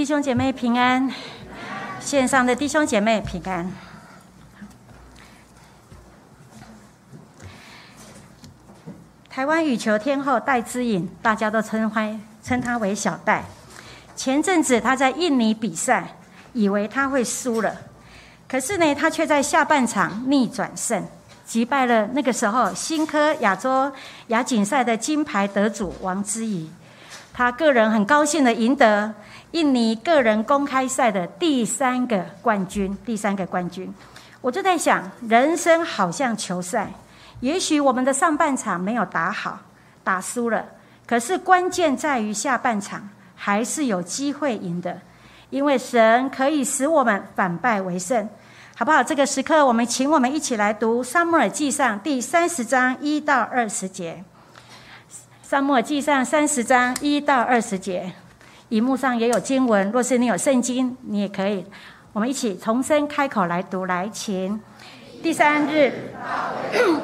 弟兄姐妹平安，线上的弟兄姐妹平安。台湾羽球天后戴资颖，大家都称欢称她为小戴。前阵子她在印尼比赛，以为她会输了，可是呢，她却在下半场逆转胜，击败了那个时候新科亚洲亚锦赛的金牌得主王之怡。她个人很高兴的赢得印尼个人公开赛的第三个冠军，第三个冠军。我就在想，人生好像球赛。也许我们的上半场没有打好，打输了，可是关键在于下半场还是有机会赢的，因为神可以使我们反败为胜，好不好？这个时刻，我们请我们一起来读《撒母耳记上》第三十章一到二十节，《撒母耳记上》三十章一到二十节，荧幕上也有经文，若是你有圣经，你也可以，我们一起重新开口来读，来，请第三日。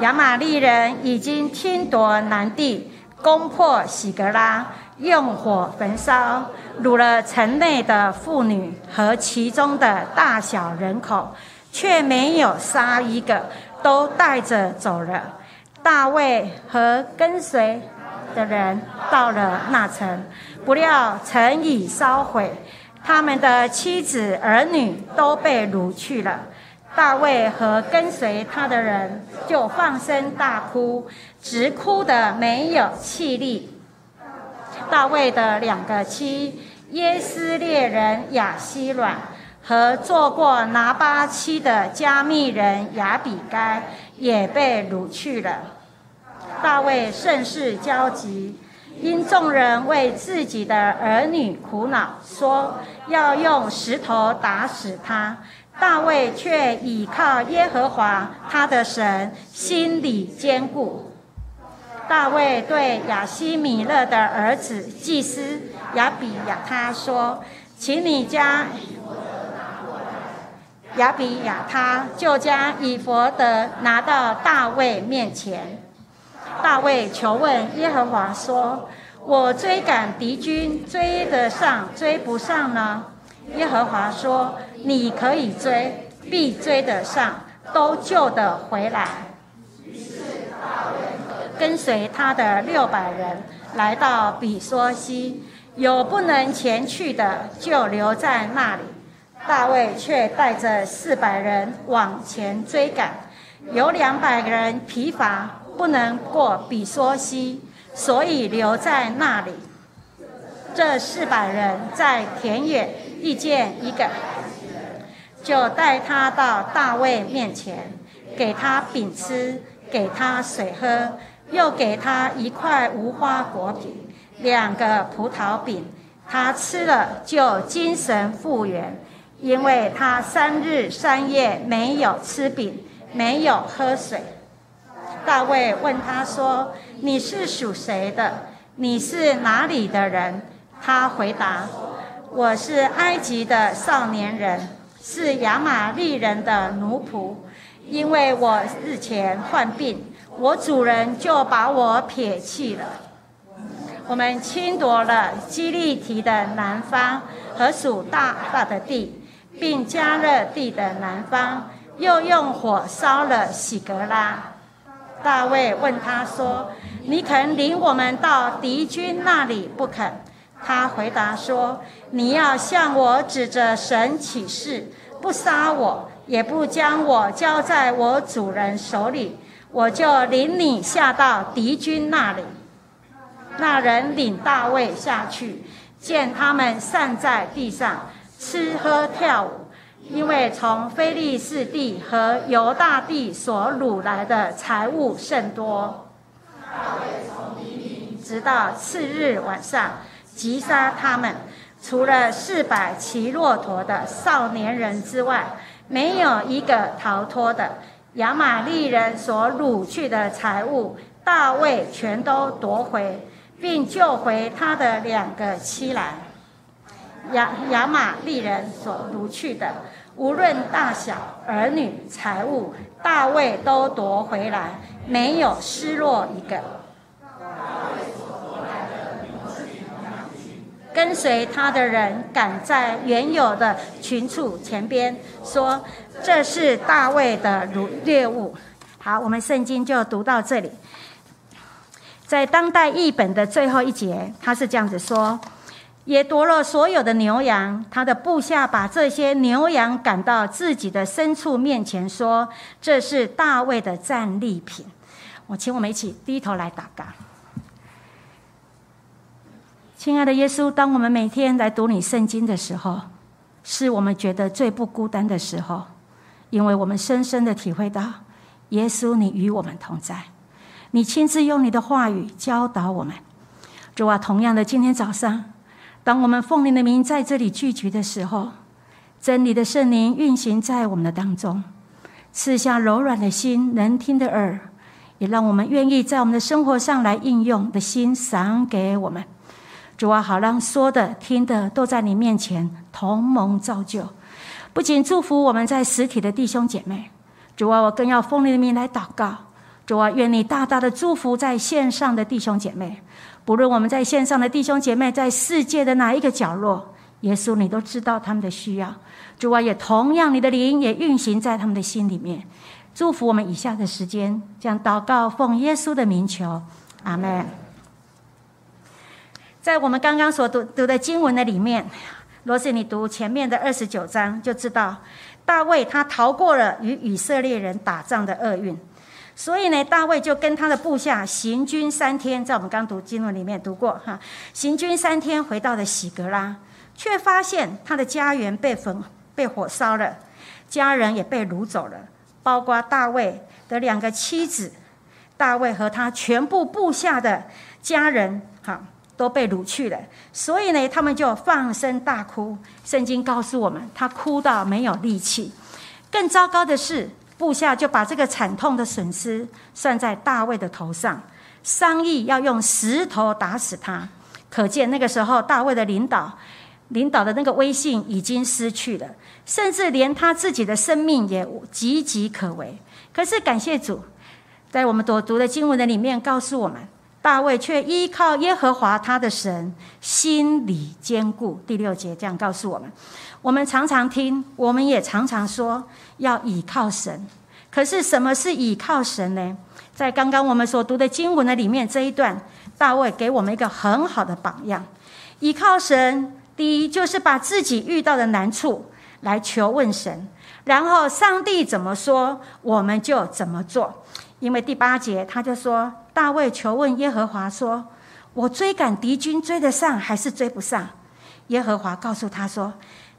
亚玛利人已经侵夺南地，攻破喜格拉，用火焚烧，掳了城内的妇女和其中的大小人口，却没有杀一个，都带着走了。大卫和跟随的人到了那城，不料城已烧毁，他们的妻子儿女都被掳去了。大卫和跟随他的人就放声大哭，直哭的没有气力。大卫的两个妻耶斯列人亚希软和做过拿巴妻的加密人亚比该也被掳去了。大卫甚是焦急，因众人为自己的儿女苦恼，说要用石头打死他。大卫却倚靠耶和华他的神，心里坚固。大卫对亚西米勒的儿子祭司亚比亚他说：“请你将亚比亚他就将以佛德拿到大卫面前。”大卫求问耶和华说：“我追赶敌军，追得上，追不上呢？”耶和华说：“你可以追，必追得上，都救得回来。”跟随他的六百人来到比索西，有不能前去的，就留在那里。大卫却带着四百人往前追赶，有两百人疲乏，不能过比索西，所以留在那里。这四百人在田野。遇见一个，就带他到大卫面前，给他饼吃，给他水喝，又给他一块无花果饼，两个葡萄饼。他吃了就精神复原，因为他三日三夜没有吃饼，没有喝水。大卫问他说：“你是属谁的？你是哪里的人？”他回答。我是埃及的少年人，是亚玛利人的奴仆。因为我日前患病，我主人就把我撇弃了。我们侵夺了基利提的南方和属大大的地，并加勒地的南方，又用火烧了喜格拉。大卫问他说：“你肯领我们到敌军那里不肯？”他回答说：“你要向我指着神起誓，不杀我，也不将我交在我主人手里，我就领你下到敌军那里。”那人领大卫下去，见他们散在地上吃喝跳舞，因为从非利士地和犹大地所掳来的财物甚多。直到次日晚上。击杀他们，除了四百骑骆驼的少年人之外，没有一个逃脱的。亚玛利人所掳去的财物，大卫全都夺回，并救回他的两个妻来。亚亚玛利人所掳去的，无论大小、儿女、财物，大卫都夺回来，没有失落一个。跟随他的人赶在原有的群畜前边，说：“这是大卫的如猎物。”好，我们圣经就读到这里。在当代译本的最后一节，他是这样子说：“也夺了所有的牛羊，他的部下把这些牛羊赶到自己的牲畜面前，说：这是大卫的战利品。”我请我们一起低头来祷告。亲爱的耶稣，当我们每天来读你圣经的时候，是我们觉得最不孤单的时候，因为我们深深的体会到，耶稣你与我们同在，你亲自用你的话语教导我们。主啊，同样的，今天早上，当我们奉灵的名在这里聚集的时候，真理的圣灵运行在我们的当中，赐下柔软的心、能听的耳，也让我们愿意在我们的生活上来应用的心赏给我们。主啊，好让说的、听的都在你面前同盟造就，不仅祝福我们在实体的弟兄姐妹，主啊，我更要奉灵的名来祷告。主啊，愿你大大的祝福在线上的弟兄姐妹，不论我们在线上的弟兄姐妹在世界的哪一个角落，耶稣你都知道他们的需要。主啊，也同样你的灵也运行在他们的心里面，祝福我们以下的时间，将祷告奉耶稣的名求，阿门。在我们刚刚所读读的经文的里面，若是你读前面的二十九章，就知道大卫他逃过了与以色列人打仗的厄运，所以呢，大卫就跟他的部下行军三天，在我们刚读经文里面读过哈，行军三天回到了喜格拉，却发现他的家园被焚被火烧了，家人也被掳走了，包括大卫的两个妻子，大卫和他全部部下的家人，哈。都被掳去了，所以呢，他们就放声大哭。圣经告诉我们，他哭到没有力气。更糟糕的是，部下就把这个惨痛的损失算在大卫的头上，商议要用石头打死他。可见那个时候，大卫的领导、领导的那个威信已经失去了，甚至连他自己的生命也岌岌可危。可是感谢主，在我们所读的经文的里面告诉我们。大卫却依靠耶和华他的神，心里坚固。第六节这样告诉我们：我们常常听，我们也常常说要倚靠神。可是什么是倚靠神呢？在刚刚我们所读的经文的里面这一段，大卫给我们一个很好的榜样。倚靠神，第一就是把自己遇到的难处来求问神，然后上帝怎么说，我们就怎么做。因为第八节他就说。大卫求问耶和华说：“我追赶敌军追得上还是追不上？”耶和华告诉他说：“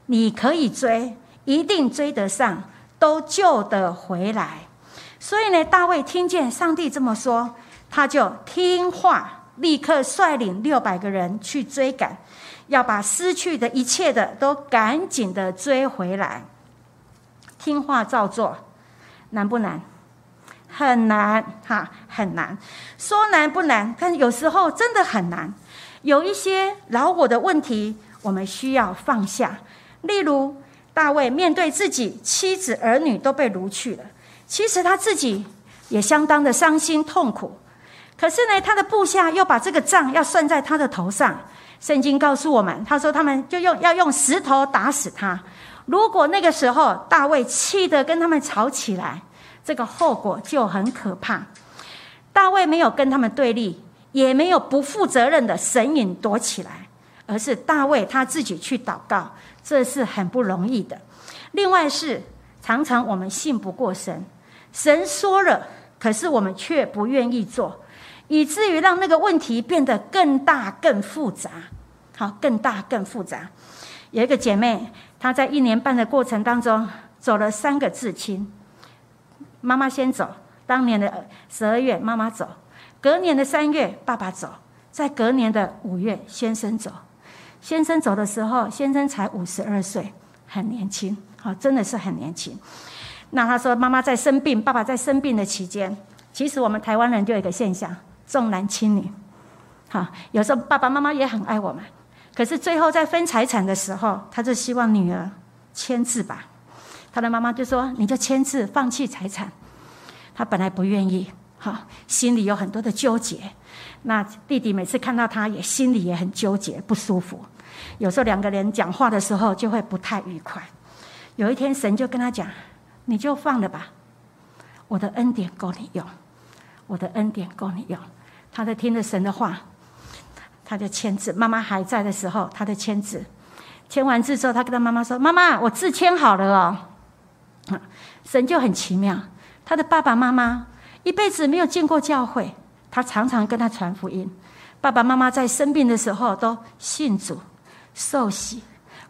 你可以追，一定追得上，都救得回来。”所以呢，大卫听见上帝这么说，他就听话，立刻率领六百个人去追赶，要把失去的一切的都赶紧的追回来。听话照做，难不难？很难哈，很难。说难不难，但有时候真的很难。有一些老我的问题，我们需要放下。例如，大卫面对自己妻子儿女都被掳去了，其实他自己也相当的伤心痛苦。可是呢，他的部下又把这个账要算在他的头上。圣经告诉我们，他说他们就用要用石头打死他。如果那个时候大卫气得跟他们吵起来。这个后果就很可怕。大卫没有跟他们对立，也没有不负责任的神隐躲起来，而是大卫他自己去祷告，这是很不容易的。另外是常常我们信不过神，神说了，可是我们却不愿意做，以至于让那个问题变得更大更复杂。好，更大更复杂。有一个姐妹，她在一年半的过程当中走了三个至亲。妈妈先走，当年的十二月妈妈走，隔年的三月爸爸走，在隔年的五月先生走。先生走的时候，先生才五十二岁，很年轻，好，真的是很年轻。那他说，妈妈在生病，爸爸在生病的期间，其实我们台湾人就有一个现象，重男轻女。好，有时候爸爸妈妈也很爱我们，可是最后在分财产的时候，他就希望女儿签字吧。他的妈妈就说：“你就签字放弃财产。”他本来不愿意，哈，心里有很多的纠结。那弟弟每次看到他，也心里也很纠结，不舒服。有时候两个人讲话的时候，就会不太愉快。有一天，神就跟他讲：“你就放了吧，我的恩典够你用，我的恩典够你用。”他在听着神的话，他就签字。妈妈还在的时候，他的签字。签完字之后，他跟他妈妈说：“妈妈，我字签好了哦。”啊神就很奇妙，他的爸爸妈妈一辈子没有见过教会，他常常跟他传福音。爸爸妈妈在生病的时候都信主、受洗。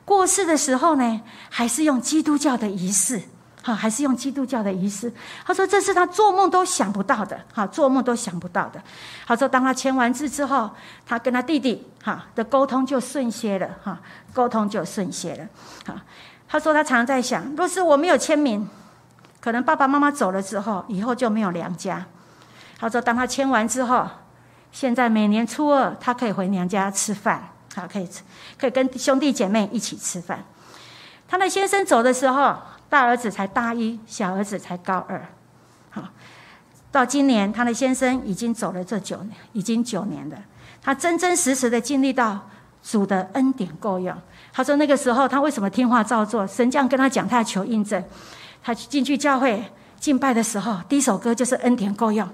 过世的时候呢，还是用基督教的仪式，哈，还是用基督教的仪式。他说这是他做梦都想不到的，哈，做梦都想不到的。他说当他签完字之后，他跟他弟弟哈的沟通就顺些了，哈，沟通就顺些了。哈，他说他常常在想，若是我没有签名，可能爸爸妈妈走了之后，以后就没有娘家。他说当他签完之后，现在每年初二他可以回娘家吃饭。好，可以吃，可以跟兄弟姐妹一起吃饭。他的先生走的时候，大儿子才大一，小儿子才高二。好，到今年他的先生已经走了这九年，已经九年了。他真真实实的经历到主的恩典够用。他说那个时候他为什么听话照做？神这样跟他讲，他要求印证。他进去教会敬拜的时候，第一首歌就是恩典够用。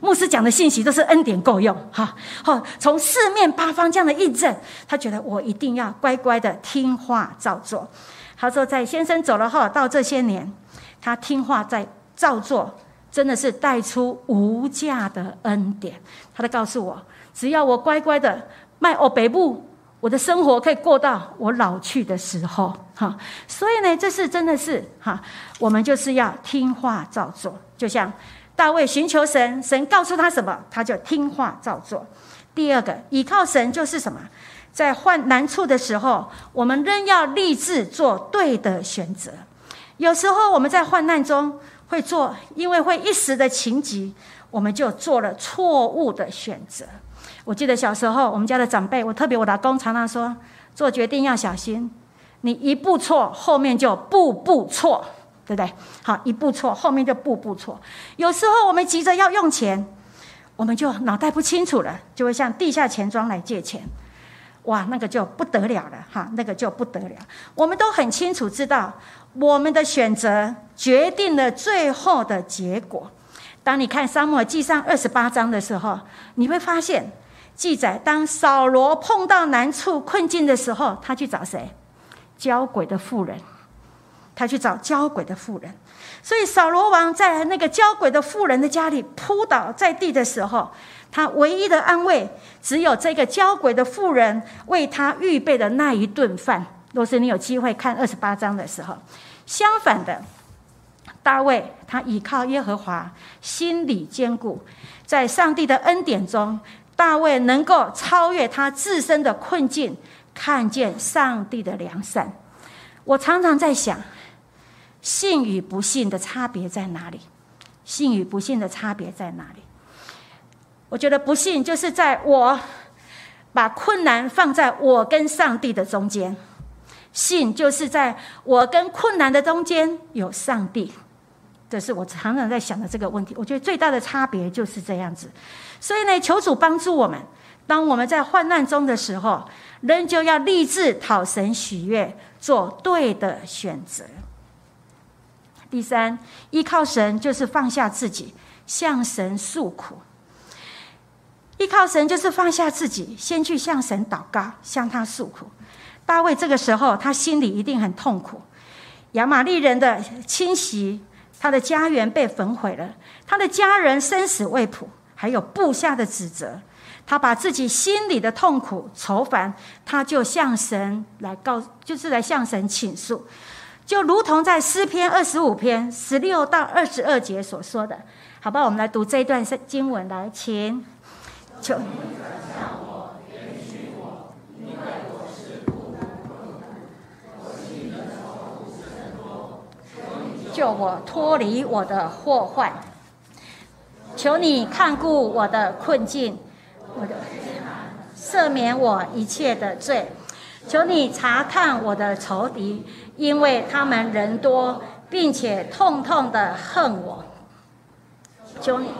牧师讲的信息都是恩典够用，哈，好，从四面八方这样的印证，他觉得我一定要乖乖的听话照做。他说，在先生走了后，到这些年，他听话在照做，真的是带出无价的恩典。他都告诉我，只要我乖乖的卖哦北部，我的生活可以过到我老去的时候，哈。所以呢，这是真的是哈，我们就是要听话照做，就像。大卫寻求神，神告诉他什么，他就听话照做。第二个，依靠神就是什么？在患难处的时候，我们仍要立志做对的选择。有时候我们在患难中会做，因为会一时的情急，我们就做了错误的选择。我记得小时候，我们家的长辈，我特别我老公常常说，做决定要小心，你一步错，后面就步步错。对不对？好，一步错，后面就步步错。有时候我们急着要用钱，我们就脑袋不清楚了，就会向地下钱庄来借钱。哇，那个就不得了了，哈，那个就不得了。我们都很清楚知道，我们的选择决定了最后的结果。当你看《沙漠记上》二十八章的时候，你会发现记载：当扫罗碰到难处困境的时候，他去找谁？交鬼的妇人。他去找交鬼的妇人，所以扫罗王在那个交鬼的妇人的家里扑倒在地的时候，他唯一的安慰只有这个交鬼的妇人为他预备的那一顿饭。若是你有机会看二十八章的时候，相反的，大卫他倚靠耶和华，心里坚固，在上帝的恩典中，大卫能够超越他自身的困境，看见上帝的良善。我常常在想。信与不信的差别在哪里？信与不信的差别在哪里？我觉得不信就是在我把困难放在我跟上帝的中间，信就是在我跟困难的中间有上帝。这是我常常在想的这个问题。我觉得最大的差别就是这样子。所以呢，求主帮助我们，当我们在患难中的时候，仍旧要立志讨神喜悦，做对的选择。第三，依靠神就是放下自己，向神诉苦。依靠神就是放下自己，先去向神祷告，向他诉苦。大卫这个时候，他心里一定很痛苦。亚玛利人的侵袭，他的家园被焚毁了，他的家人生死未卜，还有部下的指责。他把自己心里的痛苦、愁烦，他就向神来告，就是来向神倾诉。就如同在诗篇二十五篇十六到二十二节所说的，好吧，我们来读这一段经文，来，请求救我脱离我的祸患，求你看顾我的困境，我的赦免我一切的罪，求你查看我的仇敌。因为他们人多，并且痛痛的恨我，求你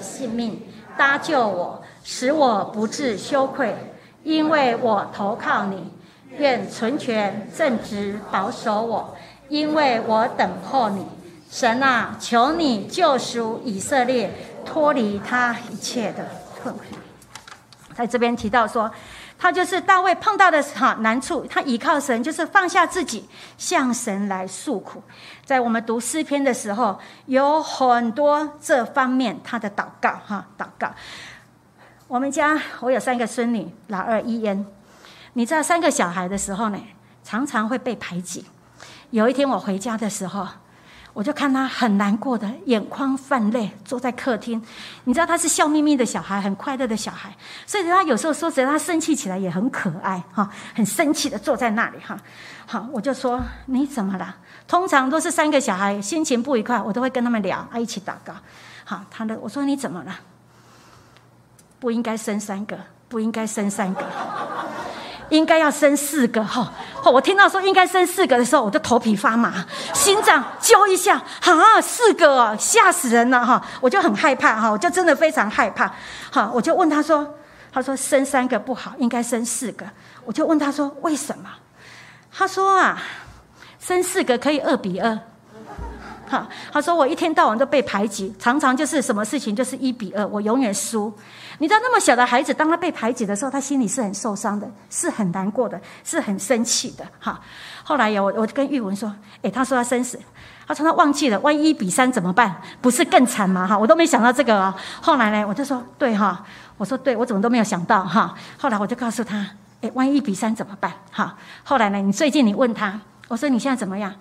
性命搭救我，使我不致羞愧，因为我投靠你。愿存全正直保守我，因为我等候你。神啊，求你救赎以色列，脱离他一切的困苦。在这边提到说。他就是大卫碰到的哈难处，他倚靠神，就是放下自己，向神来诉苦。在我们读诗篇的时候，有很多这方面他的祷告哈祷告。我们家我有三个孙女，老二伊恩，你知道三个小孩的时候呢，常常会被排挤。有一天我回家的时候。我就看他很难过的，眼眶泛泪，坐在客厅。你知道他是笑眯眯的小孩，很快乐的小孩，所以他有时候说，只要他生气起来也很可爱哈，很生气的坐在那里哈。好，我就说你怎么了？通常都是三个小孩心情不愉快，我都会跟他们聊啊，一起祷告。好，他的我说你怎么了？不应该生三个，不应该生三个。应该要生四个哈！我听到说应该生四个的时候，我就头皮发麻，心脏揪一下，哈，四个吓死人了哈！我就很害怕哈，我就真的非常害怕。好，我就问他说：“他说生三个不好，应该生四个。”我就问他说：“为什么？”他说：“啊，生四个可以二比二。”哈，他说我一天到晚都被排挤，常常就是什么事情就是一比二，我永远输。你知道那么小的孩子，当他被排挤的时候，他心里是很受伤的，是很难过的，是很生气的。哈，后来有我，我跟玉文说，诶，他说他生死，他说他忘记了，万一比三怎么办？不是更惨吗？哈，我都没想到这个啊。后来呢，我就说对哈，我说对，我怎么都没有想到哈。后来我就告诉他，诶，万一一比三怎么办？哈，后来呢，你最近你问他，我说你现在怎么样？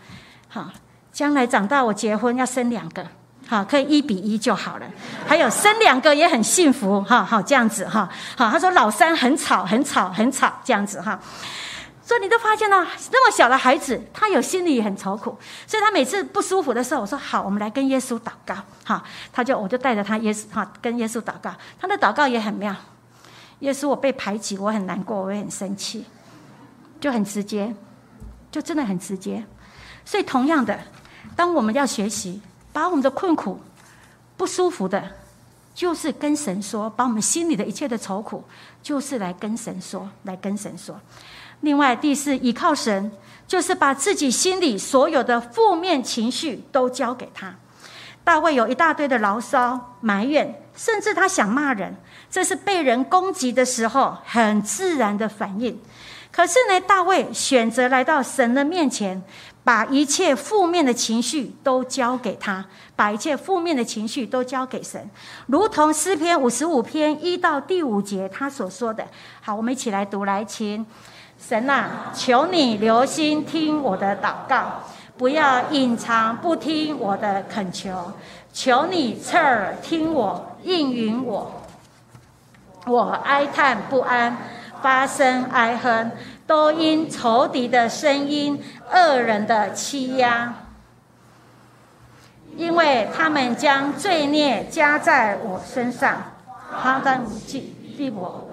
好，将来长大我结婚要生两个。好，可以一比一就好了。还有生两个也很幸福，哈，好这样子哈。好，他说老三很吵，很吵，很吵，这样子哈。所以你都发现了，那么小的孩子，他有心里很愁苦，所以他每次不舒服的时候，我说好，我们来跟耶稣祷告。哈，他就我就带着他耶稣哈，跟耶稣祷告。他的祷告也很妙。耶稣，我被排挤，我很难过，我也很生气，就很直接，就真的很直接。所以同样的，当我们要学习。把我们的困苦、不舒服的，就是跟神说；把我们心里的一切的愁苦，就是来跟神说，来跟神说。另外，第四，依靠神，就是把自己心里所有的负面情绪都交给他。大卫有一大堆的牢骚、埋怨，甚至他想骂人，这是被人攻击的时候很自然的反应。可是呢，大卫选择来到神的面前。把一切负面的情绪都交给他，把一切负面的情绪都交给神，如同诗篇五十五篇一到第五节他所说的。好，我们一起来读来，请神啊，求你留心听我的祷告，不要隐藏不听我的恳求，求你侧耳听我，应允我，我哀叹不安，发生哀哼。都因仇敌的声音、恶人的欺压，因为他们将罪孽加在我身上，哈丹记逼我，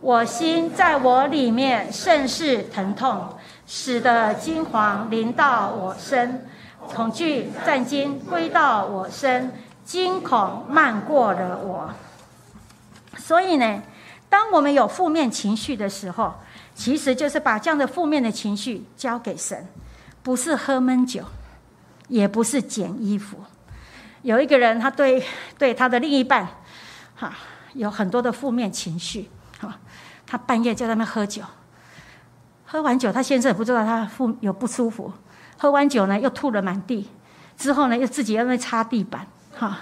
我心在我里面甚是疼痛，使得金黄临到我身，恐惧战惊归到我身，惊恐漫过了我。所以呢，当我们有负面情绪的时候，其实就是把这样的负面的情绪交给神，不是喝闷酒，也不是捡衣服。有一个人，他对对他的另一半，哈，有很多的负面情绪，哈，他半夜就在那喝酒，喝完酒，他先生也不知道他负有不舒服，喝完酒呢又吐了满地，之后呢又自己在那擦地板，哈，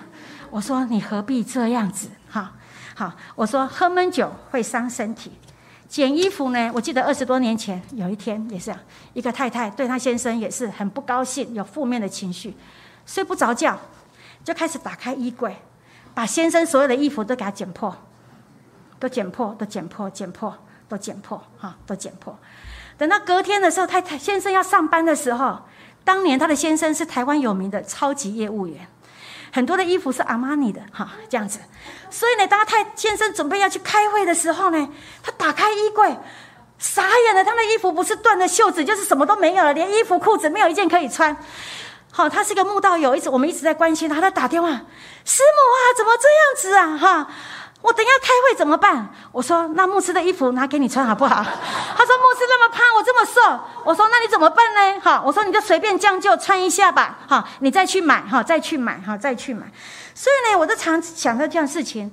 我说你何必这样子，哈，好，我说喝闷酒会伤身体。捡衣服呢？我记得二十多年前有一天也是，一个太太对她先生也是很不高兴，有负面的情绪，睡不着觉，就开始打开衣柜，把先生所有的衣服都给他剪破，都剪破，都剪破，剪破，都剪破，哈，都剪破。等到隔天的时候，太太先生要上班的时候，当年他的先生是台湾有名的超级业务员。很多的衣服是阿玛尼的，哈，这样子。所以呢，当他太先生准备要去开会的时候呢，他打开衣柜，傻眼了。他的衣服不是断了袖子，就是什么都没有了，连衣服裤子没有一件可以穿。好，他是个慕道友，一直我们一直在关心他，他打电话，师母啊，怎么这样子啊？哈，我等下开会怎么办？我说那牧师的衣服拿给你穿好不好？他说牧师那么胖，我这么瘦，我说那你怎么办呢？哈，我说你就随便将就穿一下吧，哈，你再去买，哈，再去买，哈，再去买。所以呢，我都常想到这样事情，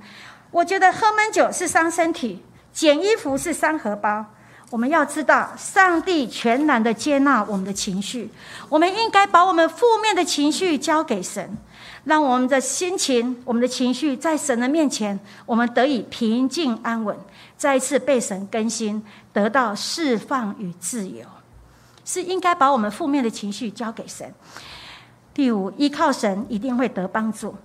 我觉得喝闷酒是伤身体，捡衣服是伤荷包。我们要知道，上帝全然的接纳我们的情绪。我们应该把我们负面的情绪交给神，让我们的心情、我们的情绪在神的面前，我们得以平静安稳，再一次被神更新，得到释放与自由。是应该把我们负面的情绪交给神。第五，依靠神一定会得帮助。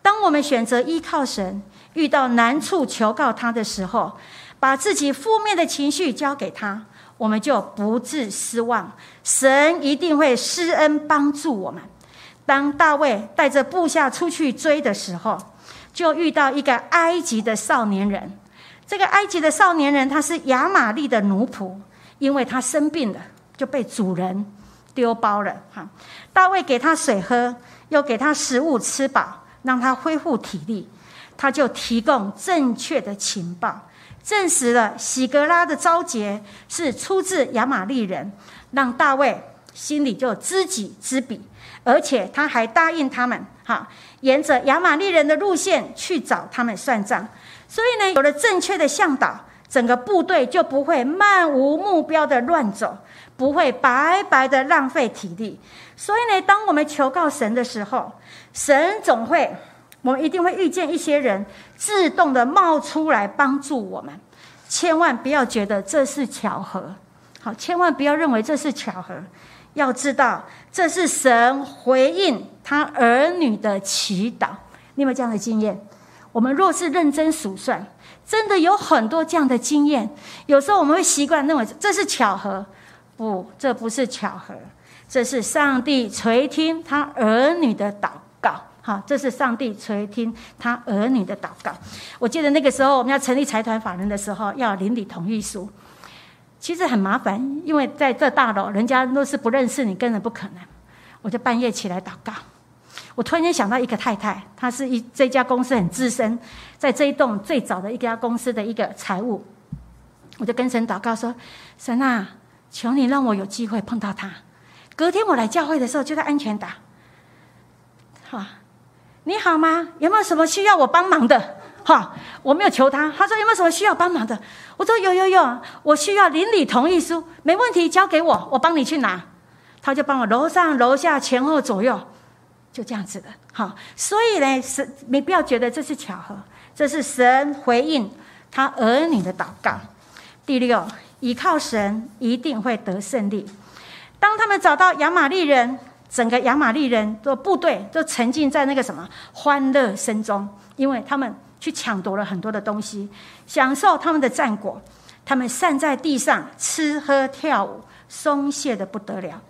当我们选择依靠神，遇到难处求告他的时候。把自己负面的情绪交给他，我们就不致失望。神一定会施恩帮助我们。当大卫带着部下出去追的时候，就遇到一个埃及的少年人。这个埃及的少年人他是亚玛利的奴仆，因为他生病了，就被主人丢包了。哈，大卫给他水喝，又给他食物吃饱，让他恢复体力。他就提供正确的情报。证实了喜格拉的召节是出自亚玛利人，让大卫心里就知己知彼，而且他还答应他们，哈，沿着亚玛利人的路线去找他们算账。所以呢，有了正确的向导，整个部队就不会漫无目标的乱走，不会白白的浪费体力。所以呢，当我们求告神的时候，神总会。我们一定会遇见一些人，自动的冒出来帮助我们，千万不要觉得这是巧合，好，千万不要认为这是巧合，要知道这是神回应他儿女的祈祷。你有没有这样的经验？我们若是认真数算，真的有很多这样的经验。有时候我们会习惯认为这是巧合，不，这不是巧合，这是上帝垂听他儿女的祷告。好，这是上帝垂听他儿女的祷告。我记得那个时候，我们要成立财团法人的时候，要邻里同意书，其实很麻烦，因为在这大楼，人家若是不认识你，根本不可能。我就半夜起来祷告，我突然间想到一个太太，她是一这家公司很资深，在这一栋最早的一家公司的一个财务，我就跟神祷告说：“神啊，求你让我有机会碰到她。”隔天我来教会的时候，就在安全岛，好。你好吗？有没有什么需要我帮忙的？哈，我没有求他。他说有没有什么需要帮忙的？我说有有有，我需要邻里同意书，没问题，交给我，我帮你去拿。他就帮我楼上楼下前后左右，就这样子的。好，所以呢，是没必要觉得这是巧合，这是神回应他儿女的祷告。第六，依靠神一定会得胜利。当他们找到亚玛利人。整个亚玛利人的部队都沉浸在那个什么欢乐声中，因为他们去抢夺了很多的东西，享受他们的战果。他们散在地上吃喝跳舞，松懈的不得了。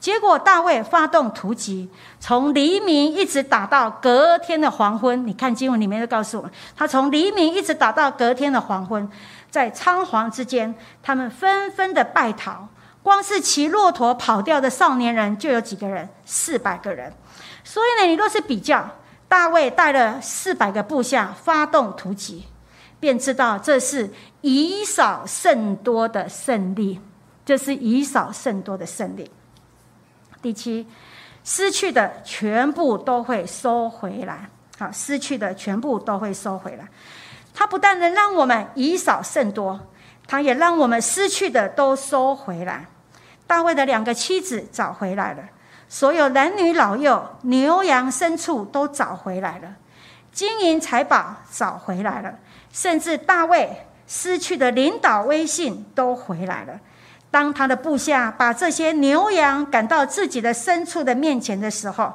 结果大卫发动突击，从黎明一直打到隔天的黄昏。你看经文里面就告诉我们，他从黎明一直打到隔天的黄昏，在仓皇之间，他们纷纷的败逃。光是骑骆驼跑掉的少年人就有几个人，四百个人。所以呢，你若是比较，大卫带了四百个部下发动突击，便知道这是以少胜多的胜利。这是以少胜多的胜利。第七，失去的全部都会收回来。好，失去的全部都会收回来。他不但能让我们以少胜多，他也让我们失去的都收回来。大卫的两个妻子找回来了，所有男女老幼、牛羊牲畜都找回来了，金银财宝找回来了，甚至大卫失去的领导威信都回来了。当他的部下把这些牛羊赶到自己的牲畜的面前的时候，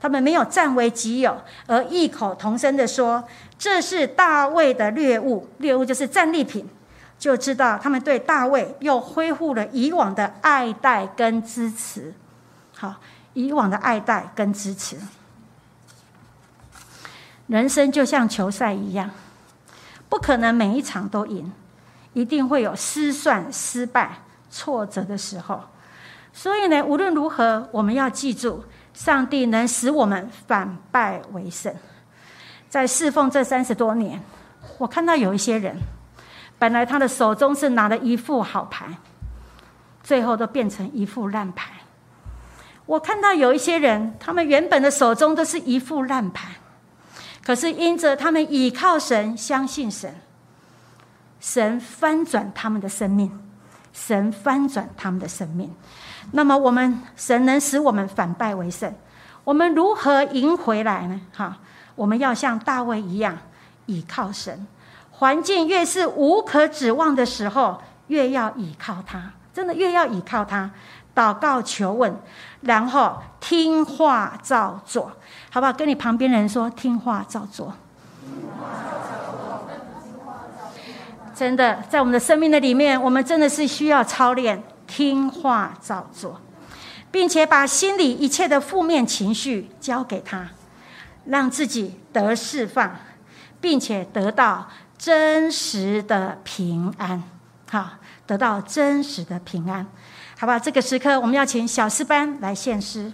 他们没有占为己有，而异口同声的说：“这是大卫的猎物，猎物就是战利品。”就知道他们对大卫又恢复了以往的爱戴跟支持，好，以往的爱戴跟支持。人生就像球赛一样，不可能每一场都赢，一定会有失算、失败、挫折的时候。所以呢，无论如何，我们要记住，上帝能使我们反败为胜。在侍奉这三十多年，我看到有一些人，本来他的手中是拿了一副好牌，最后都变成一副烂牌。我看到有一些人，他们原本的手中都是一副烂牌，可是因着他们倚靠神、相信神，神翻转他们的生命，神翻转他们的生命。那么，我们神能使我们反败为胜，我们如何赢回来呢？哈！我们要像大卫一样倚靠神，环境越是无可指望的时候，越要倚靠他。真的越要倚靠他，祷告求问，然后听话照做，好不好？跟你旁边人说，听话照做。真的，在我们的生命的里面，我们真的是需要操练听话照做，并且把心里一切的负面情绪交给他。让自己得释放，并且得到真实的平安，好，得到真实的平安，好吧？这个时刻，我们要请小诗班来献诗。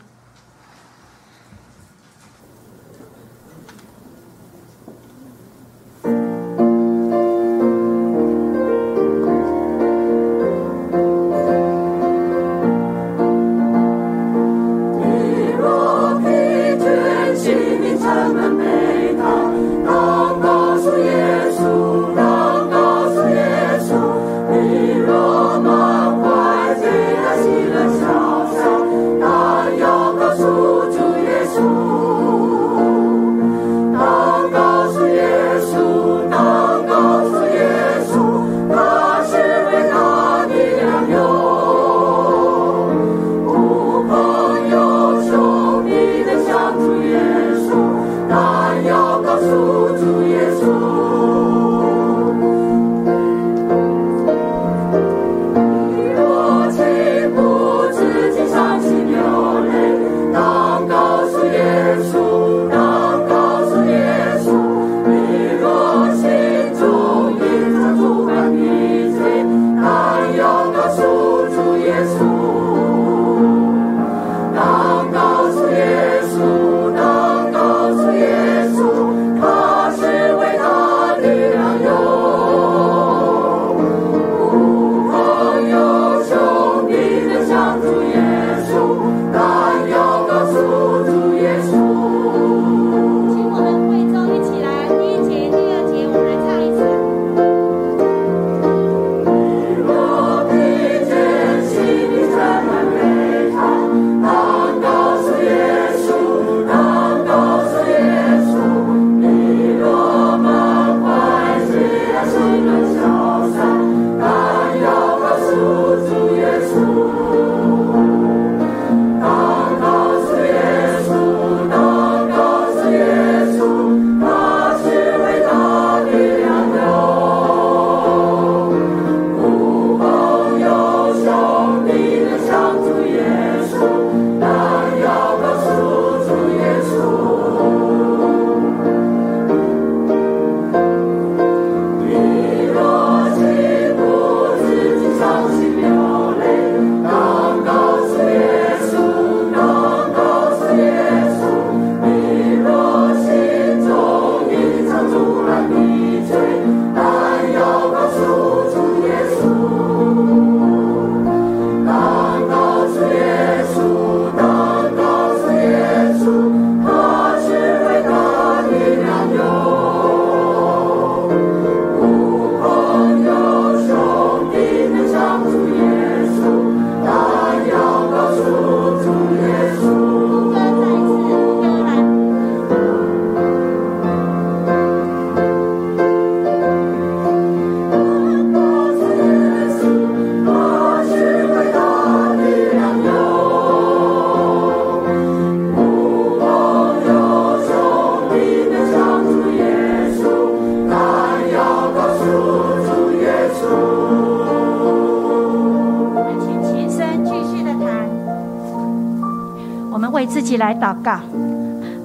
祷告，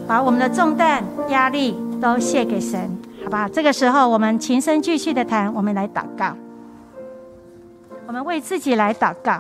把我们的重担、压力都卸给神，好吧？这个时候，我们琴声继续的弹，我们来祷告，我们为自己来祷告。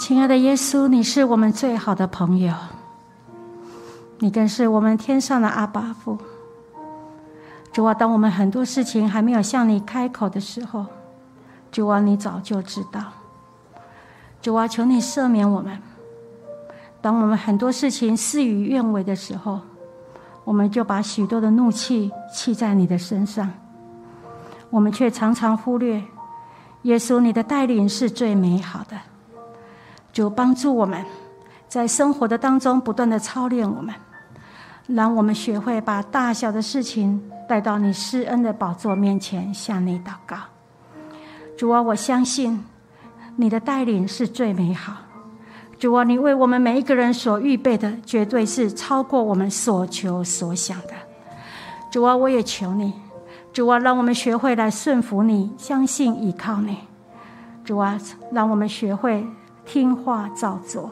亲爱的耶稣，你是我们最好的朋友，你更是我们天上的阿爸父。主啊，当我们很多事情还没有向你开口的时候，主啊，你早就知道。主啊，求你赦免我们。当我们很多事情事与愿违的时候，我们就把许多的怒气气在你的身上，我们却常常忽略耶稣，你的带领是最美好的。主帮助我们在生活的当中不断的操练我们，让我们学会把大小的事情带到你施恩的宝座面前，向你祷告。主啊，我相信你的带领是最美好。主啊，你为我们每一个人所预备的，绝对是超过我们所求所想的。主啊，我也求你，主啊，让我们学会来顺服你，相信依靠你。主啊，让我们学会听话照做。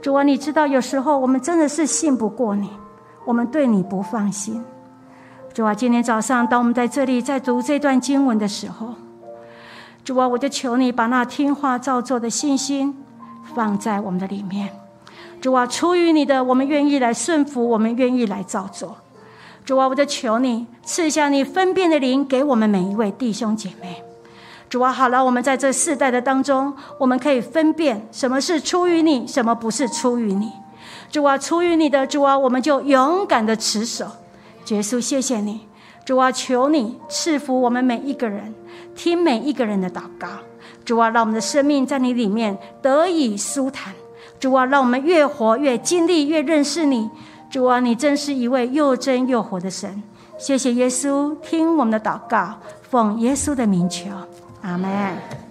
主啊，你知道有时候我们真的是信不过你，我们对你不放心。主啊，今天早上当我们在这里在读这段经文的时候，主啊，我就求你把那听话照做的信心。放在我们的里面，主啊，出于你的，我们愿意来顺服，我们愿意来照做。主啊，我就求你赐下你分辨的灵给我们每一位弟兄姐妹。主啊，好了，我们在这世代的当中，我们可以分辨什么是出于你，什么不是出于你。主啊，出于你的主啊，我们就勇敢的持守。耶稣，谢谢你。主啊，求你赐福我们每一个人，听每一个人的祷告。主啊，让我们的生命在你里面得以舒坦。主啊，让我们越活越经历，越认识你。主啊，你真是一位又真又活的神。谢谢耶稣，听我们的祷告，奉耶稣的名求，阿门。